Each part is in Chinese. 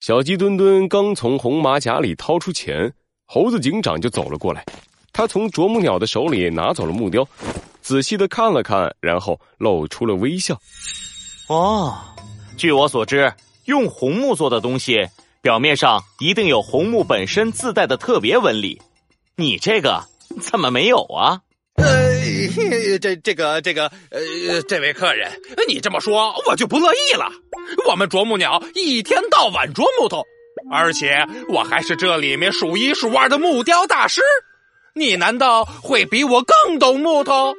小鸡墩墩刚从红马甲里掏出钱，猴子警长就走了过来。他从啄木鸟的手里拿走了木雕，仔细的看了看，然后露出了微笑。哦，据我所知，用红木做的东西，表面上一定有红木本身自带的特别纹理。你这个怎么没有啊？呃，这这个这个呃，这位客人，你这么说我就不乐意了。我们啄木鸟一天到晚啄木头，而且我还是这里面数一数二的木雕大师。你难道会比我更懂木头？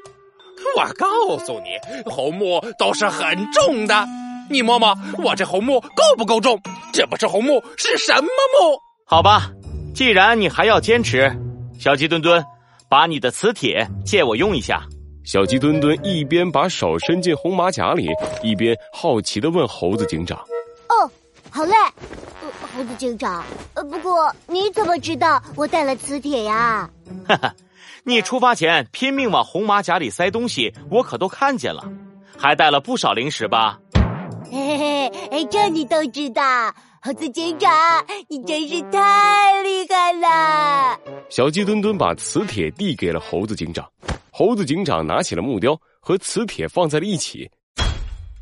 我告诉你，红木都是很重的。你摸摸我这红木够不够重？这不是红木是什么木？好吧，既然你还要坚持，小鸡墩墩。把你的磁铁借我用一下。小鸡墩墩一边把手伸进红马甲里，一边好奇的问猴子警长：“哦，好嘞，呃猴子警长。呃，不过你怎么知道我带了磁铁呀？”哈哈，你出发前拼命往红马甲里塞东西，我可都看见了，还带了不少零食吧？嘿嘿嘿，这你都知道。猴子警长，你真是太厉害了！小鸡墩墩把磁铁递给了猴子警长，猴子警长拿起了木雕，和磁铁放在了一起，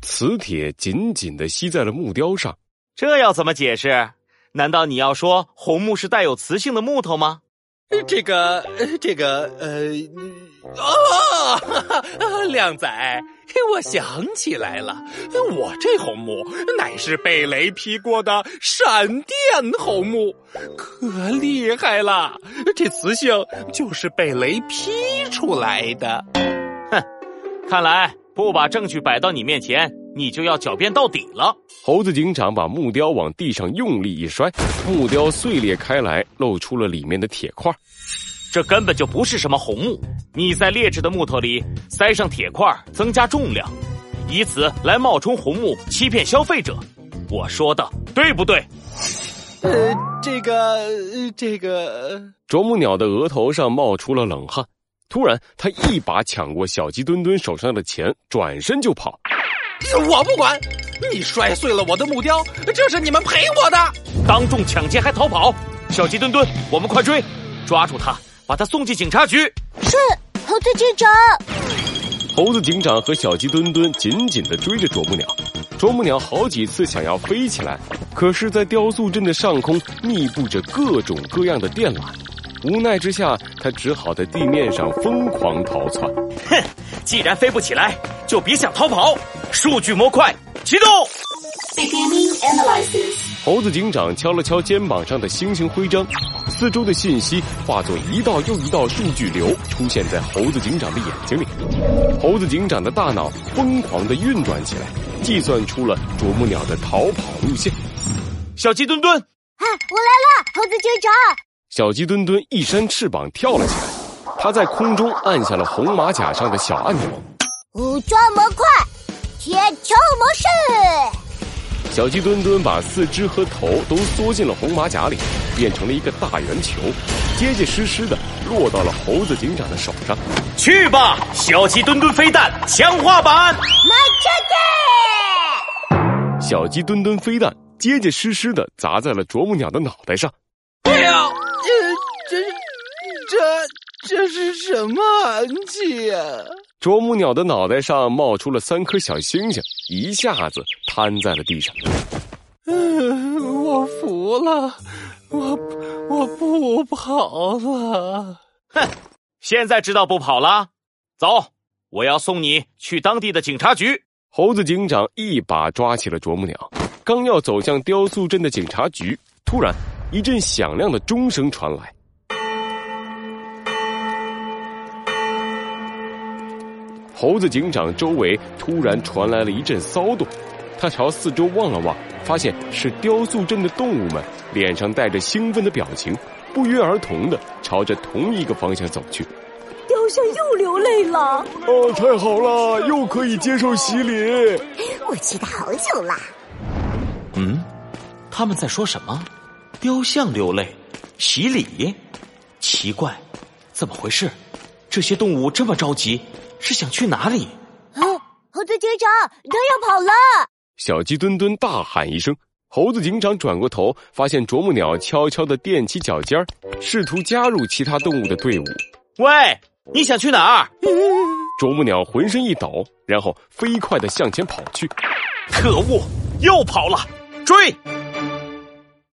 磁铁紧紧的吸在了木雕上。这要怎么解释？难道你要说红木是带有磁性的木头吗？这个，这个，呃，哦，靓仔。我想起来了，我这红木乃是被雷劈过的闪电红木，可厉害了！这磁性就是被雷劈出来的。哼，看来不把证据摆到你面前，你就要狡辩到底了。猴子警长把木雕往地上用力一摔，木雕碎裂开来，露出了里面的铁块。这根本就不是什么红木，你在劣质的木头里塞上铁块，增加重量，以此来冒充红木，欺骗消费者。我说的对不对？呃，这个，这个，啄木鸟的额头上冒出了冷汗。突然，他一把抢过小鸡墩墩手上的钱，转身就跑。我不管，你摔碎了我的木雕，这是你们赔我的。当众抢劫还逃跑，小鸡墩墩，我们快追，抓住他！把他送进警察局。是猴子警长。猴子警长和小鸡墩墩紧紧的追着啄木鸟。啄木鸟好几次想要飞起来，可是，在雕塑镇的上空密布着各种各样的电缆。无奈之下，他只好在地面上疯狂逃窜。哼，既然飞不起来，就别想逃跑。数据模块启动。猴子警长敲了敲肩膀上的星星徽章。四周的信息化作一道又一道数据流，出现在猴子警长的眼睛里。猴子警长的大脑疯狂的运转起来，计算出了啄木鸟的逃跑路线。小鸡墩墩，啊，我来了！猴子警长，小鸡墩墩一扇翅膀跳了起来，它在空中按下了红马甲上的小按钮。武装模块，铁球模式。小鸡墩墩把四肢和头都缩进了红马甲里，变成了一个大圆球，结结实实的落到了猴子警长的手上。去吧，小鸡墩墩飞弹强化版！小鸡墩墩飞弹结结实实的砸在了啄木鸟的脑袋上。哎呀，这这这这是什么暗器呀？啄木鸟的脑袋上冒出了三颗小星星，一下子瘫在了地上。嗯，我服了，我我不跑了。哼，现在知道不跑了？走，我要送你去当地的警察局。猴子警长一把抓起了啄木鸟，刚要走向雕塑镇的警察局，突然一阵响亮的钟声传来。猴子警长周围突然传来了一阵骚动，他朝四周望了望，发现是雕塑镇的动物们，脸上带着兴奋的表情，不约而同的朝着同一个方向走去。雕像又流泪了！哦，太好了，又可以接受洗礼。我期待好久了。嗯，他们在说什么？雕像流泪，洗礼？奇怪，怎么回事？这些动物这么着急？是想去哪里？啊！猴子警长，他要跑了！小鸡墩墩大喊一声，猴子警长转过头，发现啄木鸟悄悄地踮起脚尖儿，试图加入其他动物的队伍。喂，你想去哪儿？啄木鸟浑身一抖，然后飞快地向前跑去。可恶，又跑了！追！